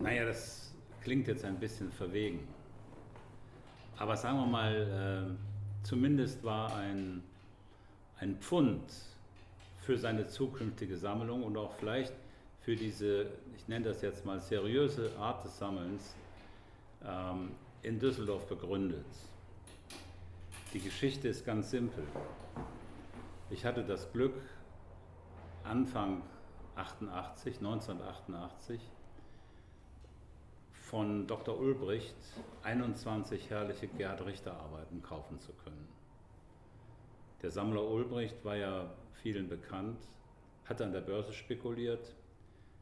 naja, das klingt jetzt ein bisschen verwegen. Aber sagen wir mal, äh, zumindest war ein, ein Pfund für seine zukünftige Sammlung und auch vielleicht für diese, ich nenne das jetzt mal seriöse Art des Sammelns, ähm, in Düsseldorf begründet. Die Geschichte ist ganz simpel. Ich hatte das Glück, Anfang 88, 1988, von Dr. Ulbricht 21 herrliche Gerhard Richter Arbeiten kaufen zu können. Der Sammler Ulbricht war ja vielen bekannt, hat an der Börse spekuliert.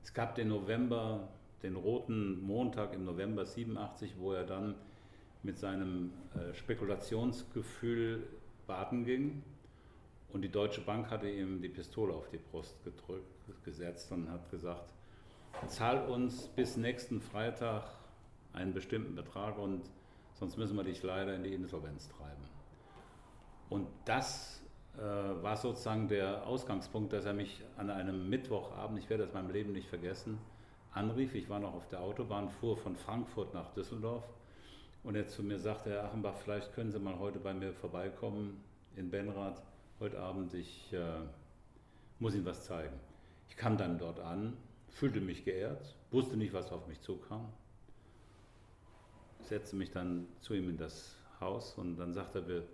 Es gab den November, den roten Montag im November 87, wo er dann mit seinem äh, Spekulationsgefühl baden ging. Und die Deutsche Bank hatte ihm die Pistole auf die Brust gedrückt, gesetzt und hat gesagt, zahl uns bis nächsten Freitag einen bestimmten Betrag und sonst müssen wir dich leider in die Insolvenz treiben. Und das äh, war sozusagen der Ausgangspunkt, dass er mich an einem Mittwochabend, ich werde das meinem Leben nicht vergessen, anrief. Ich war noch auf der Autobahn, fuhr von Frankfurt nach Düsseldorf und er zu mir sagte, Herr Achenbach, vielleicht können Sie mal heute bei mir vorbeikommen in Benrath, heute Abend, ich äh, muss Ihnen was zeigen. Ich kam dann dort an, fühlte mich geehrt, wusste nicht, was auf mich zukam, setzte mich dann zu ihm in das Haus und dann sagte er, wir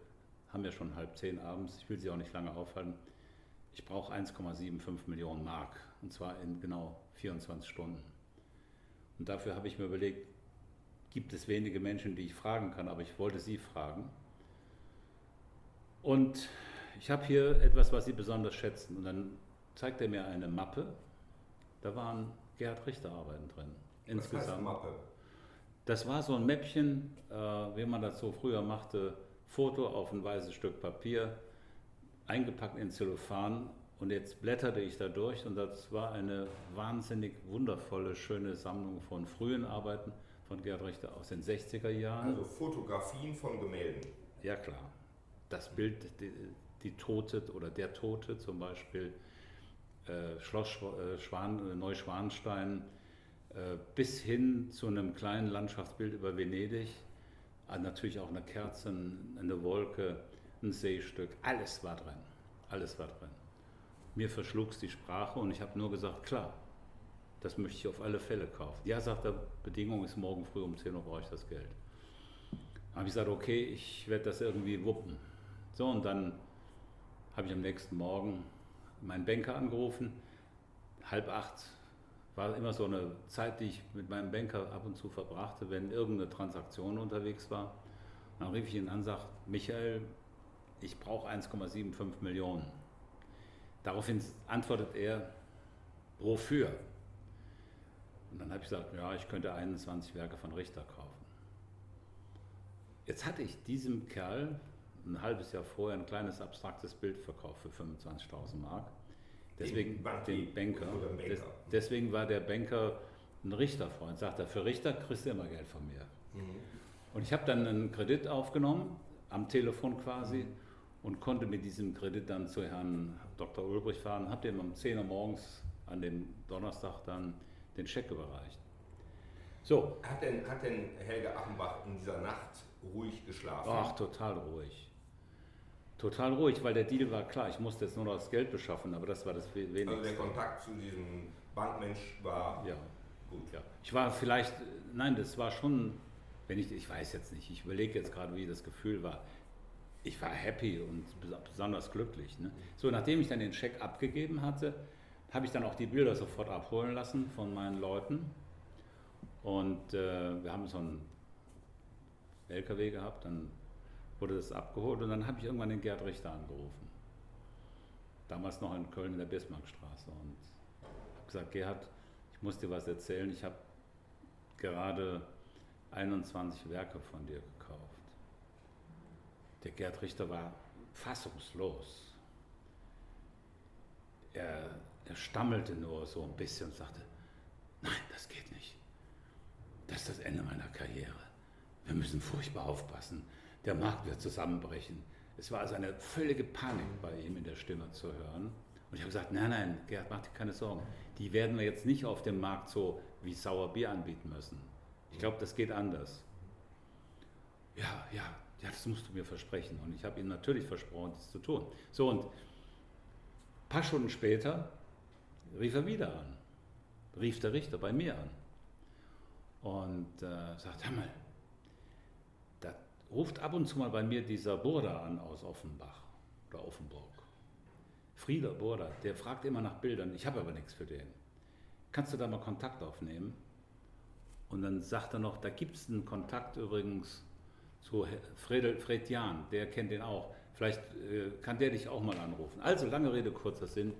haben ja schon halb zehn abends, ich will Sie auch nicht lange aufhalten, ich brauche 1,75 Millionen Mark und zwar in genau 24 Stunden. Und dafür habe ich mir überlegt, gibt es wenige Menschen, die ich fragen kann, aber ich wollte Sie fragen. Und ich habe hier etwas, was Sie besonders schätzen. Und dann zeigt er mir eine Mappe. Da waren Gerhard Richter Arbeiten drin. Insgesamt. Was heißt Mappe? Das war so ein Mäppchen, äh, wie man das so früher machte, Foto auf ein weißes Stück Papier, eingepackt in Zellophan und jetzt blätterte ich da durch und das war eine wahnsinnig wundervolle, schöne Sammlung von frühen Arbeiten von Gerhard Richter aus den 60er Jahren. Also Fotografien von Gemälden. Ja klar. Das Bild, die, die Tote oder der Tote zum Beispiel, äh, Schloss äh, Schwan, äh, Neuschwanstein, bis hin zu einem kleinen Landschaftsbild über Venedig, äh, natürlich auch eine Kerze, eine Wolke, ein Seestück, alles war drin. Alles war drin. Mir verschlug es die Sprache und ich habe nur gesagt, klar, das möchte ich auf alle Fälle kaufen. Ja, sagt er, Bedingung ist morgen früh um 10 Uhr brauche ich das Geld. Dann habe ich gesagt, okay, ich werde das irgendwie wuppen. So, und dann habe ich am nächsten Morgen meinen Banker angerufen. Halb acht war immer so eine Zeit, die ich mit meinem Banker ab und zu verbrachte, wenn irgendeine Transaktion unterwegs war. Dann rief ich ihn an und sagte, Michael, ich brauche 1,75 Millionen. Daraufhin antwortet er, wofür? Und dann habe ich gesagt, ja, ich könnte 21 Werke von Richter kaufen. Jetzt hatte ich diesem Kerl ein halbes Jahr vorher ein kleines abstraktes Bild verkauft für 25.000 Mark. Deswegen den Banker. Des, deswegen war der Banker ein Richterfreund. Sagt er, für Richter kriegst du immer Geld von mir. Mhm. Und ich habe dann einen Kredit aufgenommen, am Telefon quasi, mhm. und konnte mit diesem Kredit dann zu Herrn Dr. Ulbrich fahren. Habe dem um 10 Uhr morgens an dem Donnerstag dann den Scheck überreicht. So. Hat denn, hat denn Helge Achenbach in dieser Nacht ruhig geschlafen? Ach, total ruhig. Total ruhig, weil der Deal war klar, ich musste jetzt nur noch das Geld beschaffen, aber das war das wenigste. Also der Kontakt zu diesem Bankmensch war ja. gut. Ja. Ich war vielleicht, nein, das war schon, wenn ich, ich weiß jetzt nicht, ich überlege jetzt gerade, wie das Gefühl war. Ich war happy und besonders glücklich. Ne? So, nachdem ich dann den Scheck abgegeben hatte, habe ich dann auch die Bilder sofort abholen lassen von meinen Leuten. Und äh, wir haben so einen LKW gehabt, dann wurde das abgeholt und dann habe ich irgendwann den Gerd Richter angerufen. Damals noch in Köln in der Bismarckstraße und habe gesagt, Gerhard, ich muss dir was erzählen. Ich habe gerade 21 Werke von dir gekauft. Der Gerd Richter war fassungslos. Er, er stammelte nur so ein bisschen und sagte, nein, das geht nicht. Das ist das Ende meiner Karriere. Wir müssen furchtbar aufpassen der Markt wird zusammenbrechen. Es war also eine völlige Panik bei ihm in der Stimme zu hören. Und ich habe gesagt, nein, nein, Gerhard, mach dir keine Sorgen. Die werden wir jetzt nicht auf dem Markt so wie Sauerbier anbieten müssen. Ich glaube, das geht anders. Ja, ja, ja, das musst du mir versprechen. Und ich habe ihm natürlich versprochen, das zu tun. So, und ein paar Stunden später rief er wieder an. Rief der Richter bei mir an. Und äh, sagt, hör mal, ruft ab und zu mal bei mir dieser Burda an aus Offenbach oder Offenburg. Frieder Burda, der fragt immer nach Bildern. Ich habe aber nichts für den. Kannst du da mal Kontakt aufnehmen? Und dann sagt er noch, da gibt es einen Kontakt übrigens zu Fred, Fred Jahn, der kennt den auch. Vielleicht äh, kann der dich auch mal anrufen. Also lange Rede, kurzer Sinn.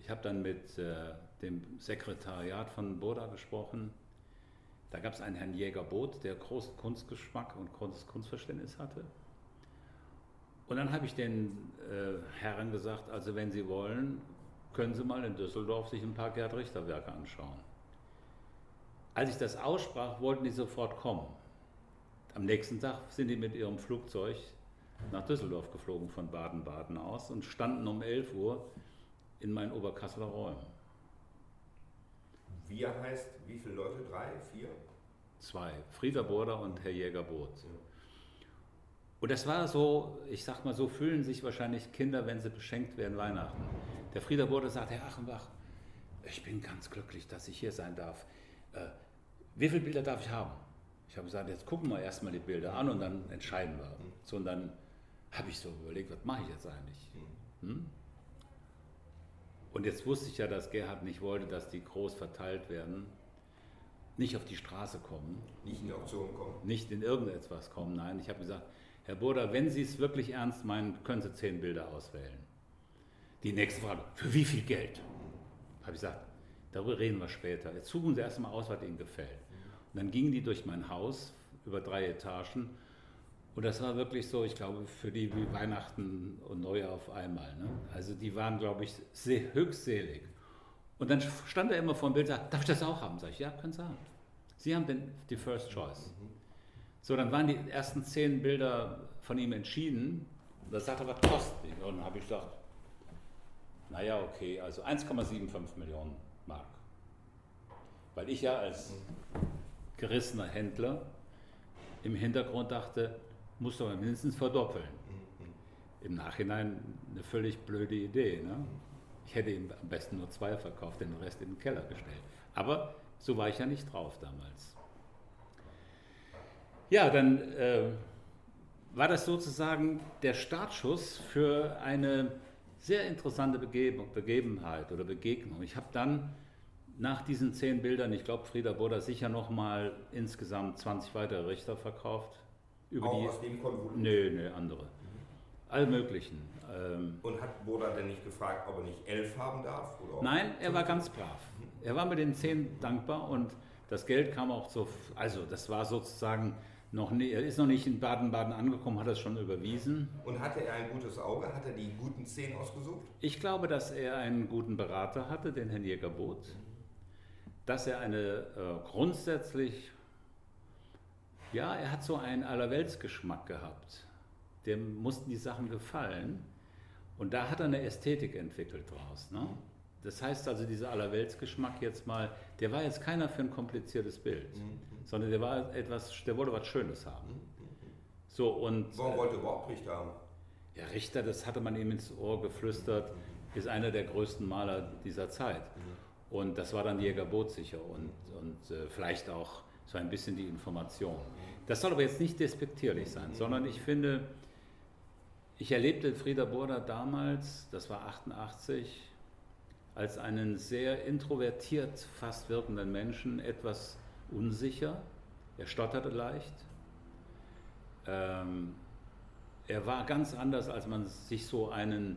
Ich habe dann mit äh, dem Sekretariat von Boda gesprochen. Da gab es einen Herrn Jäger-Boot, der großen Kunstgeschmack und großes Kunstverständnis hatte. Und dann habe ich den äh, Herren gesagt, also wenn Sie wollen, können Sie mal in Düsseldorf sich ein paar Gerd Richter Werke anschauen. Als ich das aussprach, wollten die sofort kommen. Am nächsten Tag sind die mit ihrem Flugzeug nach Düsseldorf geflogen von Baden-Baden aus und standen um 11 Uhr in meinen Oberkasseler Räumen. Wir heißt, wie viele Leute? Drei, vier? Zwei. Frieder Border und Herr Jäger-Boot. Und das war so, ich sag mal, so fühlen sich wahrscheinlich Kinder, wenn sie beschenkt werden Weihnachten. Der Frieder Border sagt, Herr Achenbach, ich bin ganz glücklich, dass ich hier sein darf. Äh, wie viele Bilder darf ich haben? Ich habe gesagt, jetzt gucken wir erstmal die Bilder an und dann entscheiden wir. So, und dann habe ich so überlegt, was mache ich jetzt eigentlich? Hm? Und jetzt wusste ich ja, dass Gerhard nicht wollte, dass die groß verteilt werden, nicht auf die Straße kommen. Nicht in die Auktion kommen. Nicht in irgendetwas kommen, nein. Ich habe gesagt, Herr Burda, wenn Sie es wirklich ernst meinen, können Sie zehn Bilder auswählen. Die nächste Frage, für wie viel Geld? Habe ich gesagt, darüber reden wir später. Jetzt suchen Sie erstmal aus, was Ihnen gefällt. Und dann gingen die durch mein Haus über drei Etagen. Und das war wirklich so, ich glaube, für die wie Weihnachten und Neujahr auf einmal. Ne? Also die waren, glaube ich, sehr, höchst selig. Und dann stand er immer vor dem Bild und sagte, darf ich das auch haben? Sag ich, ja, können Sie haben. Sie haben den, die First Choice. So, dann waren die ersten zehn Bilder von ihm entschieden. Und da sagte er, was kostet die? Und dann habe ich gesagt, naja, okay, also 1,75 Millionen Mark. Weil ich ja als gerissener Händler im Hintergrund dachte, muss doch mindestens verdoppeln. Im Nachhinein eine völlig blöde Idee. Ne? Ich hätte ihm am besten nur zwei verkauft, den Rest in den Keller gestellt. Aber so war ich ja nicht drauf damals. Ja, dann äh, war das sozusagen der Startschuss für eine sehr interessante Begebenheit oder Begegnung. Ich habe dann nach diesen zehn Bildern, ich glaube, Frieda Boda sicher noch mal insgesamt 20 weitere Richter verkauft. Über Auch die, aus dem Konvolut? Nö, nö, andere. Mhm. All möglichen. Ähm, Und hat Boda denn nicht gefragt, ob er nicht elf haben darf? Nein, er war ganz brav. Er war mit den zehn dankbar und das Geld kam auch so, also das war sozusagen noch nie, er ist noch nicht in Baden-Baden angekommen, hat es schon überwiesen. Und hatte er ein gutes Auge? Hat er die guten zehn ausgesucht? Ich glaube, dass er einen guten Berater hatte, den Herrn Jägerbot. Dass er eine äh, grundsätzlich, ja, er hat so einen Allerweltsgeschmack gehabt. Dem mussten die Sachen gefallen. Und da hat er eine Ästhetik entwickelt draus. Ne? Das heißt also, dieser Allerweltsgeschmack jetzt mal, der war jetzt keiner für ein kompliziertes Bild, mhm. sondern der war etwas, der wollte was Schönes haben. Mhm. So und. Warum wollte er überhaupt Richter haben? Ja, Richter, das hatte man ihm ins Ohr geflüstert, ist einer der größten Maler dieser Zeit. Mhm. Und das war dann Jäger Bootssicher und, und äh, vielleicht auch so ein bisschen die Information. Das soll aber jetzt nicht despektierlich sein, sondern ich finde, ich erlebte Frieda Burda damals, das war 88, als einen sehr introvertiert fast wirkenden Menschen etwas unsicher. Er stotterte leicht. Ähm, er war ganz anders, als man sich so einen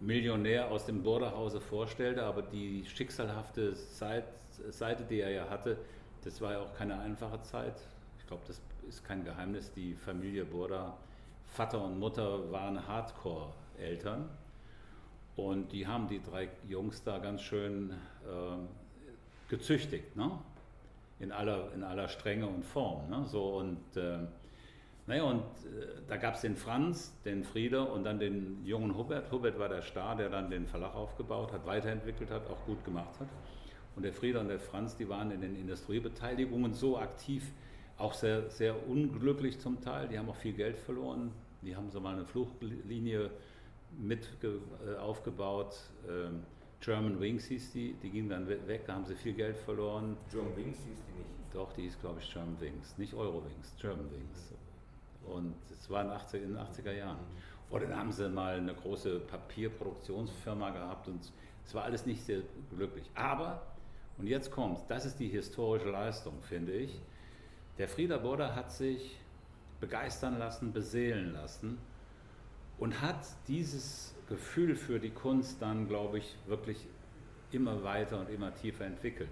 Millionär aus dem Borderhause vorstellte, aber die schicksalhafte Seite, die er ja hatte, das war ja auch keine einfache Zeit. Ich glaube, das ist kein Geheimnis. Die Familie Borda, Vater und Mutter waren Hardcore-Eltern und die haben die drei Jungs da ganz schön äh, gezüchtigt, ne? in, aller, in aller Strenge und Form. Ne? So, und äh, Naja, und äh, da gab es den Franz, den Frieder und dann den jungen Hubert. Hubert war der Star, der dann den Verlag aufgebaut hat, weiterentwickelt hat, auch gut gemacht hat. Und der Frieder und der Franz, die waren in den Industriebeteiligungen so aktiv, auch sehr, sehr unglücklich zum Teil. Die haben auch viel Geld verloren. Die haben so mal eine Fluchtlinie mit äh, aufgebaut. Ähm, German Wings hieß die, die ging dann weg, da haben sie viel Geld verloren. German Wings hieß die nicht? Doch, die hieß glaube ich German Wings, nicht Euro Wings, German Wings. Und es war in, 80, in den 80er Jahren. Oder dann haben sie mal eine große Papierproduktionsfirma gehabt und es war alles nicht sehr glücklich. Aber, und jetzt kommt, das ist die historische Leistung, finde ich. Der Frieder Border hat sich begeistern lassen, beseelen lassen und hat dieses Gefühl für die Kunst dann, glaube ich, wirklich immer weiter und immer tiefer entwickelt.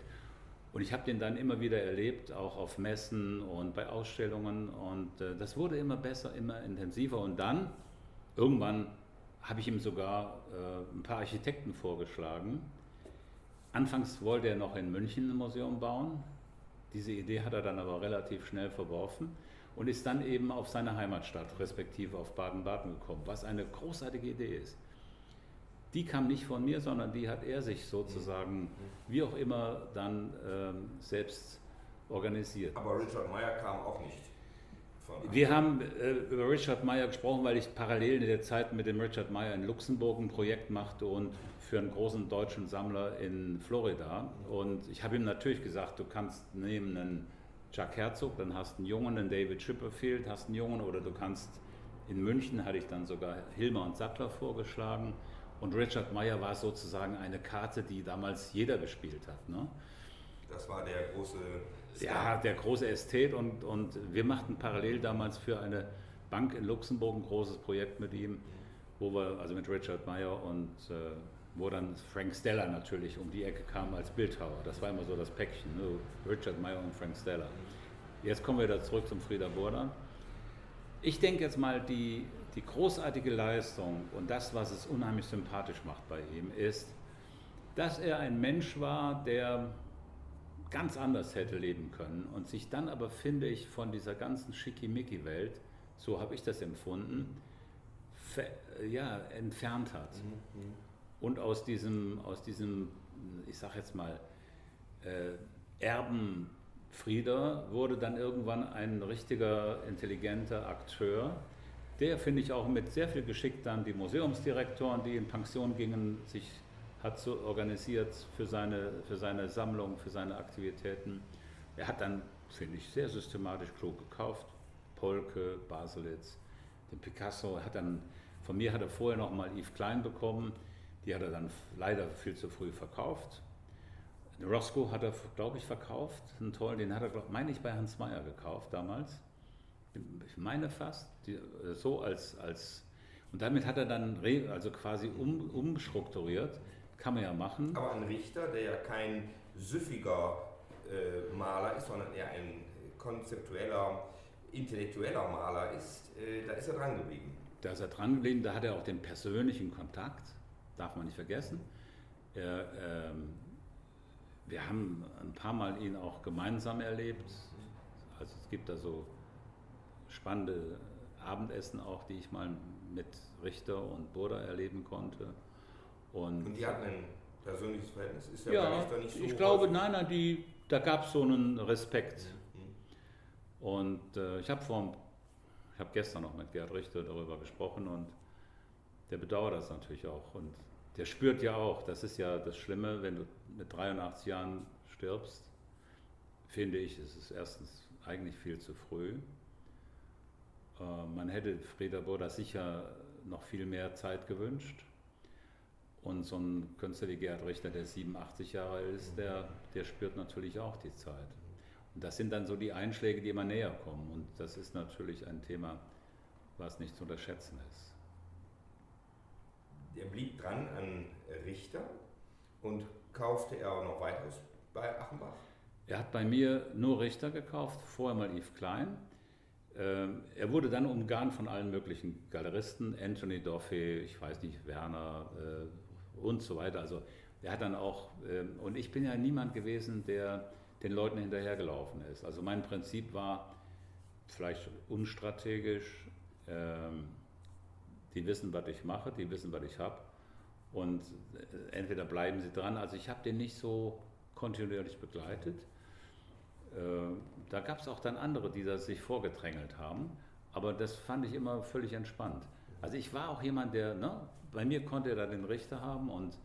Und ich habe den dann immer wieder erlebt, auch auf Messen und bei Ausstellungen. Und äh, das wurde immer besser, immer intensiver. Und dann, irgendwann, habe ich ihm sogar äh, ein paar Architekten vorgeschlagen. Anfangs wollte er noch in München ein Museum bauen. Diese Idee hat er dann aber relativ schnell verworfen und ist dann eben auf seine Heimatstadt, respektive auf Baden-Baden gekommen, was eine großartige Idee ist. Die kam nicht von mir, sondern die hat er sich sozusagen, wie auch immer, dann ähm, selbst organisiert. Aber Richard Meyer kam auch nicht. Wir haben äh, über Richard Meyer gesprochen, weil ich parallel in der Zeit mit dem Richard Meyer in Luxemburg ein Projekt machte und für einen großen deutschen Sammler in Florida. Und ich habe ihm natürlich gesagt, du kannst nehmen einen Jack Herzog, dann hast du einen Jungen, einen David Chipperfield, hast einen Jungen, oder du kannst in München, hatte ich dann sogar Hilmer und Sattler vorgeschlagen. Und Richard Meyer war sozusagen eine Karte, die damals jeder gespielt hat. Ne? Das war der große. Star. Ja, der große Ästhet. Und, und wir machten parallel damals für eine Bank in Luxemburg ein großes Projekt mit ihm, wo wir, also mit Richard Meyer und äh, wo dann Frank Stella natürlich um die Ecke kam als Bildhauer. Das war immer so das Päckchen, ne? Richard Meyer und Frank Stella. Jetzt kommen wir wieder zurück zum Frieder Burda. Ich denke jetzt mal, die, die großartige Leistung und das, was es unheimlich sympathisch macht bei ihm, ist, dass er ein Mensch war, der ganz anders hätte leben können und sich dann aber, finde ich, von dieser ganzen Schickimicki-Welt, so habe ich das empfunden, ja, entfernt hat. Mhm. Und aus diesem, aus diesem ich sage jetzt mal, äh, Erbenfrieder wurde dann irgendwann ein richtiger, intelligenter Akteur, der, finde ich, auch mit sehr viel Geschick dann die Museumsdirektoren, die in Pension gingen, sich hat so organisiert für seine, für seine Sammlung, für seine Aktivitäten. Er hat dann, finde ich, sehr systematisch klug gekauft. Polke, Baselitz, den Picasso. Hat dann, von mir hat er vorher noch mal Yves Klein bekommen die hat er dann leider viel zu früh verkauft. Roscoe hat er, glaube ich, verkauft. Einen tollen, den hat er, meine ich, bei Hans Meyer gekauft damals. Ich meine fast, die, äh, so als, als. Und damit hat er dann also quasi um, umstrukturiert. Kann man ja machen. Aber ein Richter, der ja kein süffiger äh, Maler ist, sondern eher ein konzeptueller, intellektueller Maler ist, äh, da ist er dran geblieben. Da ist er dran geblieben, da hat er auch den persönlichen Kontakt darf man nicht vergessen. Er, ähm, wir haben ein paar Mal ihn auch gemeinsam erlebt. Also es gibt da so spannende Abendessen auch, die ich mal mit Richter und Burda erleben konnte. Und, und die hatten ein persönliches Verhältnis? Ist ja, ja Richter nicht so ich glaube, nein, nein, die, da gab es so einen Respekt. Mhm. Und äh, ich habe vor, ich habe gestern noch mit Gerd Richter darüber gesprochen und der bedauert das natürlich auch. Und der spürt ja auch, das ist ja das Schlimme, wenn du mit 83 Jahren stirbst, finde ich, ist es erstens eigentlich viel zu früh. Äh, man hätte Frieda Burda sicher noch viel mehr Zeit gewünscht. Und so ein Künstler wie Gerhard Richter, der 87 Jahre alt ist, der, der spürt natürlich auch die Zeit. Und das sind dann so die Einschläge, die immer näher kommen. Und das ist natürlich ein Thema, was nicht zu unterschätzen ist er blieb dran an Richter und kaufte er noch weiteres bei Achenbach? Er hat bei mir nur Richter gekauft, vorher mal Yves Klein. Ähm, er wurde dann umgarnt von allen möglichen Galeristen, Anthony Doffey, ich weiß nicht, Werner äh, und so weiter. Also er hat dann auch, ähm, und ich bin ja niemand gewesen, der den Leuten hinterhergelaufen ist. Also mein Prinzip war, vielleicht unstrategisch. Ähm, die wissen, was ich mache, die wissen, was ich habe. Und äh, entweder bleiben sie dran. Also ich habe den nicht so kontinuierlich begleitet. Äh, da gab es auch dann andere, die das sich vorgedrängelt haben. Aber das fand ich immer völlig entspannt. Also ich war auch jemand, der, ne, bei mir konnte er da den Richter haben und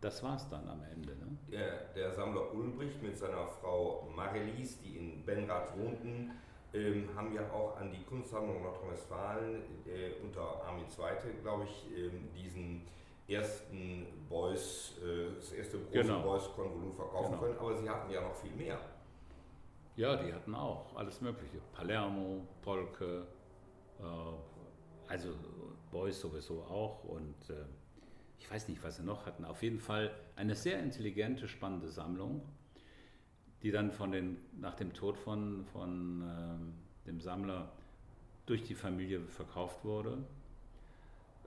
das war es dann am Ende. Ne? Der, der, Sammler Ulbricht mit seiner Frau Marelis, die in Benrath wohnten, ähm, haben ja auch an die Kunstsammlung Nordrhein-Westfalen äh, unter Armin II., glaube ich, ähm, diesen ersten Beuys, äh, das erste große genau. Beuys-Konvolut verkaufen genau. können, aber sie hatten ja noch viel mehr. Ja, die hatten auch alles Mögliche. Palermo, Polke, äh, also Beuys sowieso auch und äh, ich weiß nicht, was sie noch hatten. Auf jeden Fall eine sehr intelligente, spannende Sammlung, die dann von den, nach dem Tod von, von äh, dem Sammler durch die Familie verkauft wurde.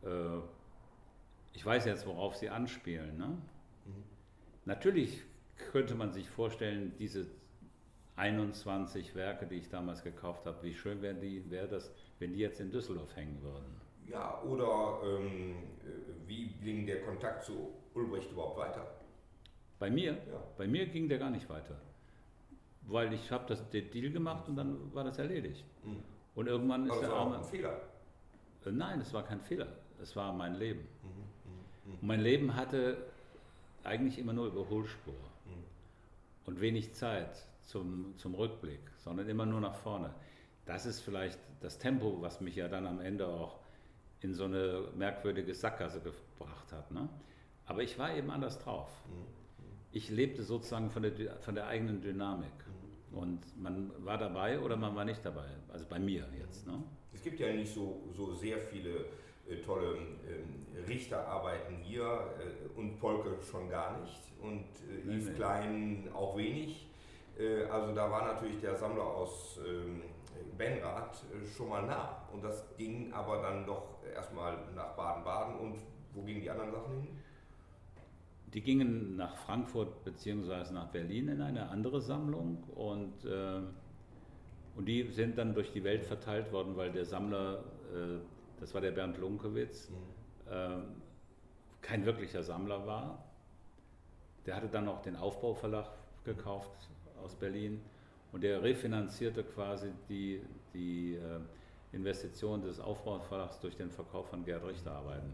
Äh, ich weiß jetzt, worauf sie anspielen. Ne? Mhm. Natürlich könnte man sich vorstellen, diese 21 Werke, die ich damals gekauft habe, wie schön wäre wär das, wenn die jetzt in Düsseldorf hängen würden. Ja, oder ähm, wie ging der Kontakt zu Ulbricht überhaupt weiter? Bei mir? Ja. Bei mir ging der gar nicht weiter. Weil ich habe das den Deal gemacht und dann war das erledigt. Mhm. Und irgendwann Aber ist der Arme. ein Fehler? Äh, nein, es war kein Fehler. Es war mein Leben. Mhm. Mhm. Und mein Leben hatte eigentlich immer nur Überholspur mhm. und wenig Zeit zum, zum Rückblick, sondern immer nur nach vorne. Das ist vielleicht das Tempo, was mich ja dann am Ende auch in so eine merkwürdige Sackgasse gebracht hat. Ne? Aber ich war eben anders drauf. Mhm. Ich lebte sozusagen von der, von der eigenen Dynamik. Und man war dabei oder man war nicht dabei. Also bei mir jetzt. Ne? Es gibt ja nicht so, so sehr viele äh, tolle äh, Richterarbeiten hier äh, und Polke schon gar nicht und äh, Yves nee, Klein auch wenig. Äh, also da war natürlich der Sammler aus ähm, Benrath äh, schon mal nah. Und das ging aber dann doch erstmal nach Baden-Baden. Und wo gingen die anderen Sachen hin? Die gingen nach Frankfurt bzw. nach Berlin in eine andere Sammlung und, äh, und die sind dann durch die Welt verteilt worden, weil der Sammler, äh, das war der Bernd Lunkewitz, mhm. äh, kein wirklicher Sammler war. Der hatte dann auch den Aufbauverlag gekauft aus Berlin und der refinanzierte quasi die, die äh, Investition des Aufbauverlags durch den Verkauf von Gerd Richter Arbeiten.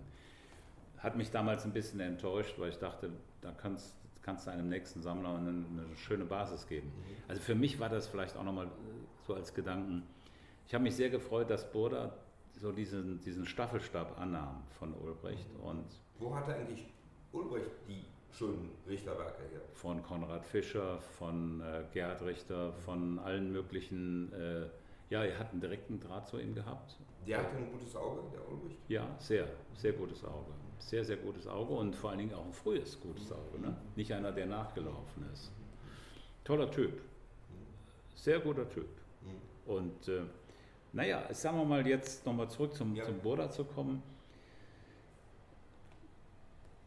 Hat mich damals ein bisschen enttäuscht, weil ich dachte, da kannst, kannst du einem nächsten Sammler eine, eine schöne Basis geben. Mhm. Also für mich war das vielleicht auch nochmal so als Gedanken. Ich habe mich sehr gefreut, dass Burda so diesen, diesen Staffelstab annahm von Ulbricht. Mhm. Und Wo hat er eigentlich Ulbricht die schönen Richterwerke hier. Von Konrad Fischer, von äh, Gerhard Richter, von allen möglichen. Äh, ja, er hat einen direkten Draht zu ihm gehabt. Der hatte ein gutes Auge, der Ulbricht? Ja, sehr, sehr gutes Auge. Sehr, sehr gutes Auge und vor allen Dingen auch ein frühes gutes Auge. Ne? Nicht einer, der nachgelaufen ist. Toller Typ. Sehr guter Typ. Und äh, naja, sagen wir mal jetzt nochmal zurück zum, ja. zum Burda zu kommen.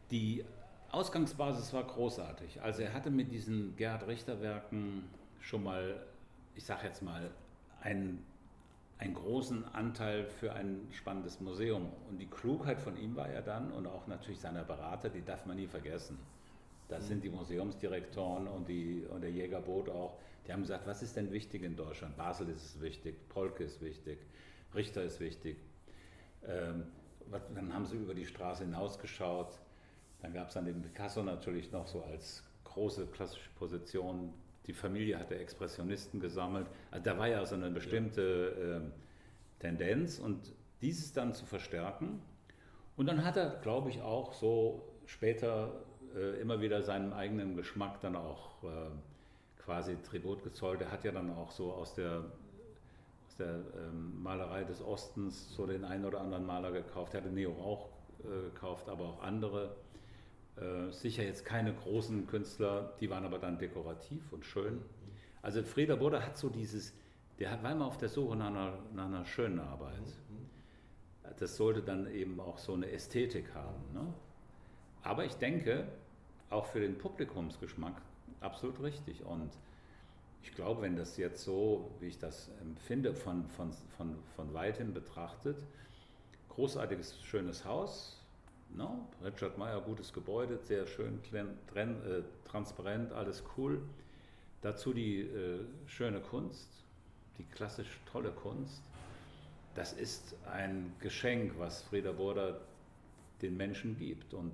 Die Ausgangsbasis war großartig. Also er hatte mit diesen Gerhard Richter Werken schon mal, ich sage jetzt mal, einen, einen großen Anteil für ein spannendes Museum. Und die Klugheit von ihm war ja dann und auch natürlich seiner Berater, die darf man nie vergessen. Das sind die Museumsdirektoren und, die, und der Jägerboot auch. Die haben gesagt, was ist denn wichtig in Deutschland? Basel ist es wichtig, Polke ist wichtig, Richter ist wichtig. Ähm, dann haben sie über die Straße hinausgeschaut dann gab es dann den Picasso natürlich noch so als große klassische Position. Die Familie hatte Expressionisten gesammelt. Also da war ja so eine bestimmte äh, Tendenz und dieses dann zu verstärken. Und dann hat er, glaube ich, auch so später äh, immer wieder seinem eigenen Geschmack dann auch äh, quasi Tribut gezollt. Er hat ja dann auch so aus der, aus der ähm, Malerei des Ostens so den einen oder anderen Maler gekauft. Er hatte Neo auch äh, gekauft, aber auch andere. Äh, sicher jetzt keine großen Künstler, die waren aber dann dekorativ und schön. Also Frieder Burda hat so dieses, der war immer auf der Suche nach einer, nach einer schönen Arbeit. Das sollte dann eben auch so eine Ästhetik haben. Ne? Aber ich denke, auch für den Publikumsgeschmack absolut richtig. Und ich glaube, wenn das jetzt so, wie ich das empfinde, von, von, von, von weitem betrachtet, großartiges, schönes Haus, no? Richard Meyer, gutes Gebäude, sehr schön tren, äh, transparent, alles cool. Dazu die äh, schöne Kunst, die klassisch tolle Kunst. Das ist ein Geschenk, was Frieder Burda den Menschen gibt. Und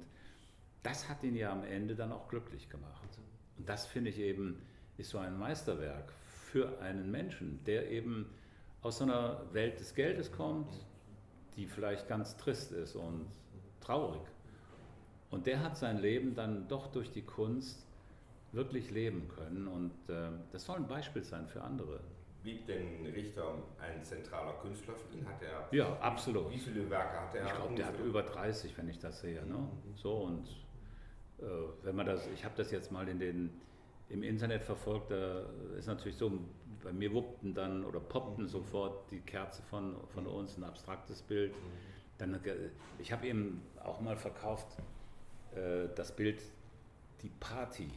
das hat ihn ja am Ende dann auch glücklich gemacht. Und das finde ich eben, ist so ein Meisterwerk für einen Menschen, der eben aus so einer Welt des Geldes kommt, die vielleicht ganz trist ist und traurig. Und der hat sein Leben dann doch durch die Kunst wirklich leben können. Und äh, das soll ein Beispiel sein für andere. Blieb denn Richter ein zentraler Künstler für ihn? Hat er, ja, absolut. Wie viele Werke hat er? Ich glaube, der hat über 30, wenn ich das sehe. Ne? Mhm. So und äh, wenn man das, ich habe das jetzt mal in den, im Internet verfolgt, da ist natürlich so, bei mir wuppten dann oder poppten mhm. sofort die Kerze von, von uns, ein abstraktes Bild. Mhm. Dann, äh, ich habe ihm auch mal verkauft äh, das Bild Die Party.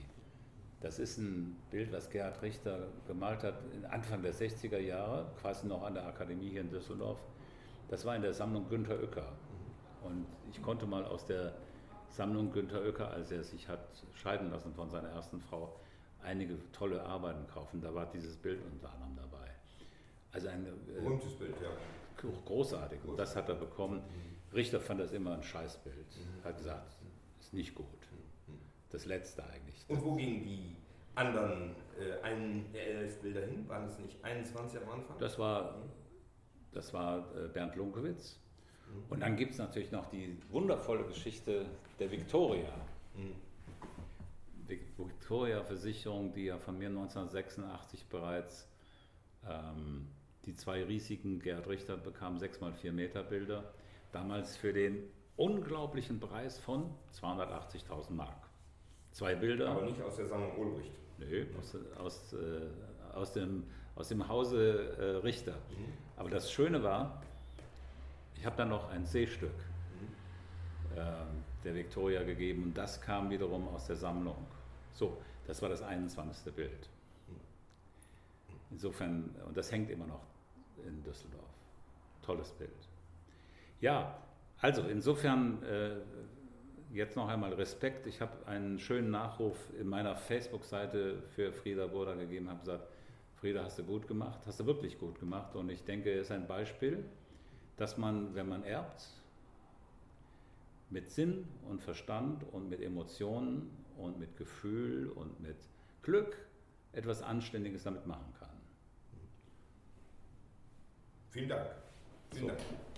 Das ist ein Bild, was Gerhard Richter gemalt hat Anfang der 60er Jahre, quasi noch an der Akademie hier in Düsseldorf. Das war in der Sammlung Günter Oecker. Und ich konnte mal aus der Sammlung Günter Oecker, als er sich hat scheiden lassen von seiner ersten Frau, einige tolle Arbeiten kaufen. Da war dieses Bild unter anderem dabei. Also ein äh, berühmtes Bild, ja. Großartig. Und das hat er bekommen. Mhm. Richter fand das immer ein Scheißbild. Mhm. Hat gesagt, ist nicht gut. Mhm. Das letzte eigentlich. Und wo gingen die anderen äh, ein, äh, elf Bilder hin? Waren es nicht 21 am Anfang? Das war, das war äh, Bernd Lunkewitz. Und dann gibt es natürlich noch die wundervolle Geschichte der Victoria. Victoria-Versicherung, die ja von mir 1986 bereits ähm, die zwei riesigen Gerhard Richter bekam 6x4 Meter Bilder, damals für den unglaublichen Preis von 280.000 Mark. Zwei Bilder. Aber nicht aus der Sammlung Ulbricht. Nö, aus, aus, äh, aus, dem, aus dem Hause äh, Richter. Mhm. Aber das Schöne war, ich habe dann noch ein C-Stück mhm. äh, der Victoria gegeben und das kam wiederum aus der Sammlung. So, das war das 21. Bild. Insofern, und das hängt immer noch in Düsseldorf. Tolles Bild. Ja, also insofern äh, jetzt noch einmal Respekt. Ich habe einen schönen Nachruf in meiner Facebook-Seite für Frieda Burda gegeben, habe gesagt, Frieda, hast du gut gemacht, hast du wirklich gut gemacht und ich denke, es ist ein Beispiel dass man, wenn man erbt, mit Sinn und Verstand und mit Emotionen und mit Gefühl und mit Glück etwas Anständiges damit machen kann. Vielen Dank. Vielen so. Dank.